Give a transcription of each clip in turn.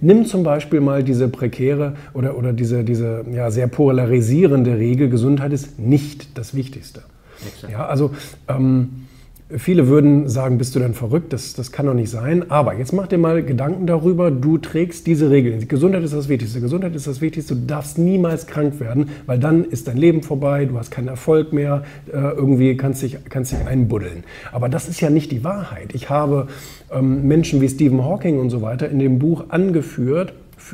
nimm zum Beispiel mal diese prekäre oder, oder diese, diese ja, sehr polarisierende Regel, Gesundheit ist nicht das Wichtigste. Ja, also ähm, Viele würden sagen, bist du denn verrückt? Das, das kann doch nicht sein. Aber jetzt mach dir mal Gedanken darüber, du trägst diese Regeln. Gesundheit ist das Wichtigste. Gesundheit ist das Wichtigste. Du darfst niemals krank werden, weil dann ist dein Leben vorbei, du hast keinen Erfolg mehr, äh, irgendwie kannst dich, kannst dich einbuddeln. Aber das ist ja nicht die Wahrheit. Ich habe ähm, Menschen wie Stephen Hawking und so weiter in dem Buch angeführt,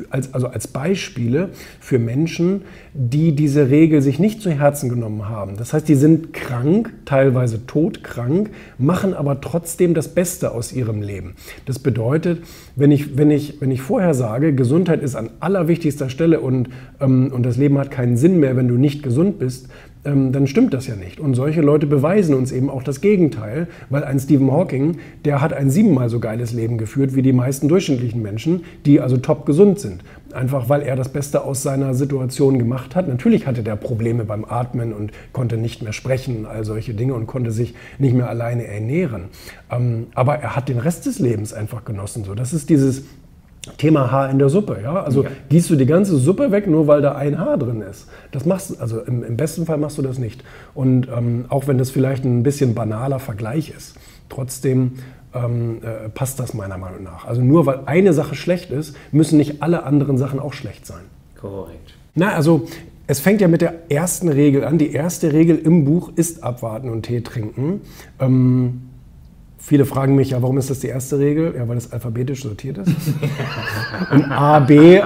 als, also als Beispiele für Menschen, die diese Regel sich nicht zu Herzen genommen haben. Das heißt, die sind krank, teilweise todkrank, machen aber trotzdem das Beste aus ihrem Leben. Das bedeutet, wenn ich, wenn ich, wenn ich vorher sage, Gesundheit ist an allerwichtigster Stelle und, ähm, und das Leben hat keinen Sinn mehr, wenn du nicht gesund bist, ähm, dann stimmt das ja nicht. Und solche Leute beweisen uns eben auch das Gegenteil, weil ein Stephen Hawking, der hat ein siebenmal so geiles Leben geführt wie die meisten durchschnittlichen Menschen, die also top gesund sind. Einfach weil er das Beste aus seiner Situation gemacht hat. Natürlich hatte der Probleme beim Atmen und konnte nicht mehr sprechen, all solche Dinge und konnte sich nicht mehr alleine ernähren. Ähm, aber er hat den Rest des Lebens einfach genossen. Das ist dieses Thema Haar in der Suppe. Ja? Also ja. gießt du die ganze Suppe weg, nur weil da ein Haar drin ist. Das machst du, also im, im besten Fall machst du das nicht. Und ähm, auch wenn das vielleicht ein bisschen banaler Vergleich ist, trotzdem ähm, äh, passt das meiner Meinung nach. Also nur weil eine Sache schlecht ist, müssen nicht alle anderen Sachen auch schlecht sein. Korrekt. Na, also es fängt ja mit der ersten Regel an. Die erste Regel im Buch ist abwarten und Tee trinken. Ähm, Viele fragen mich ja, warum ist das die erste Regel? Ja, weil es alphabetisch sortiert ist. Und A, B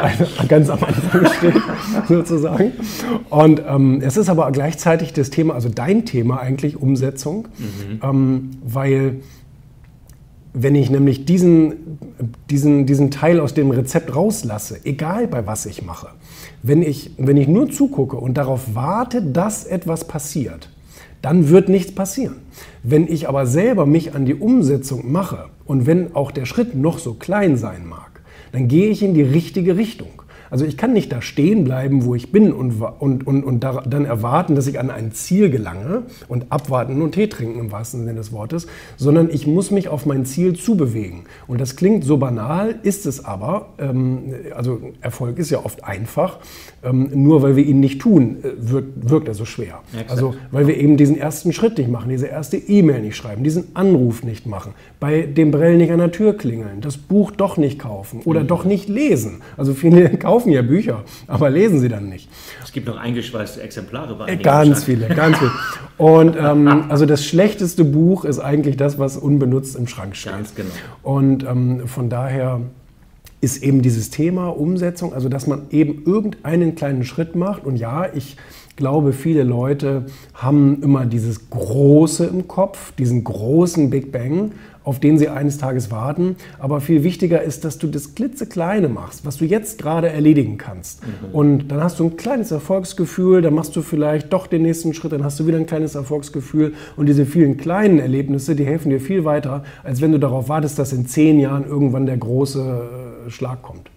ganz am Anfang steht, sozusagen. Und ähm, es ist aber gleichzeitig das Thema, also dein Thema eigentlich, Umsetzung. Mhm. Ähm, weil wenn ich nämlich diesen, diesen, diesen Teil aus dem Rezept rauslasse, egal bei was ich mache, wenn ich, wenn ich nur zugucke und darauf warte, dass etwas passiert, dann wird nichts passieren. Wenn ich aber selber mich an die Umsetzung mache und wenn auch der Schritt noch so klein sein mag, dann gehe ich in die richtige Richtung. Also ich kann nicht da stehen bleiben, wo ich bin und, und, und, und dann erwarten, dass ich an ein Ziel gelange und abwarten und Tee trinken im wahrsten Sinne des Wortes, sondern ich muss mich auf mein Ziel zubewegen. Und das klingt so banal, ist es aber. Ähm, also Erfolg ist ja oft einfach. Ähm, nur weil wir ihn nicht tun, äh, wirkt, wirkt er so schwer. Exakt. Also weil wir eben diesen ersten Schritt nicht machen, diese erste E-Mail nicht schreiben, diesen Anruf nicht machen, bei dem Brell nicht an der Tür klingeln, das Buch doch nicht kaufen oder mhm. doch nicht lesen. Also viele kaufen kaufen ja Bücher, aber lesen sie dann nicht. Es gibt noch eingeschweißte Exemplare bei Ganz viele, ganz viele. Und ähm, also das schlechteste Buch ist eigentlich das, was unbenutzt im Schrank steht. Ganz genau. Und ähm, von daher ist eben dieses Thema Umsetzung, also dass man eben irgendeinen kleinen Schritt macht. Und ja, ich glaube, viele Leute haben immer dieses Große im Kopf, diesen großen Big Bang auf den sie eines Tages warten. Aber viel wichtiger ist, dass du das klitzekleine machst, was du jetzt gerade erledigen kannst. Mhm. Und dann hast du ein kleines Erfolgsgefühl, dann machst du vielleicht doch den nächsten Schritt, dann hast du wieder ein kleines Erfolgsgefühl. Und diese vielen kleinen Erlebnisse, die helfen dir viel weiter, als wenn du darauf wartest, dass in zehn Jahren irgendwann der große äh, Schlag kommt.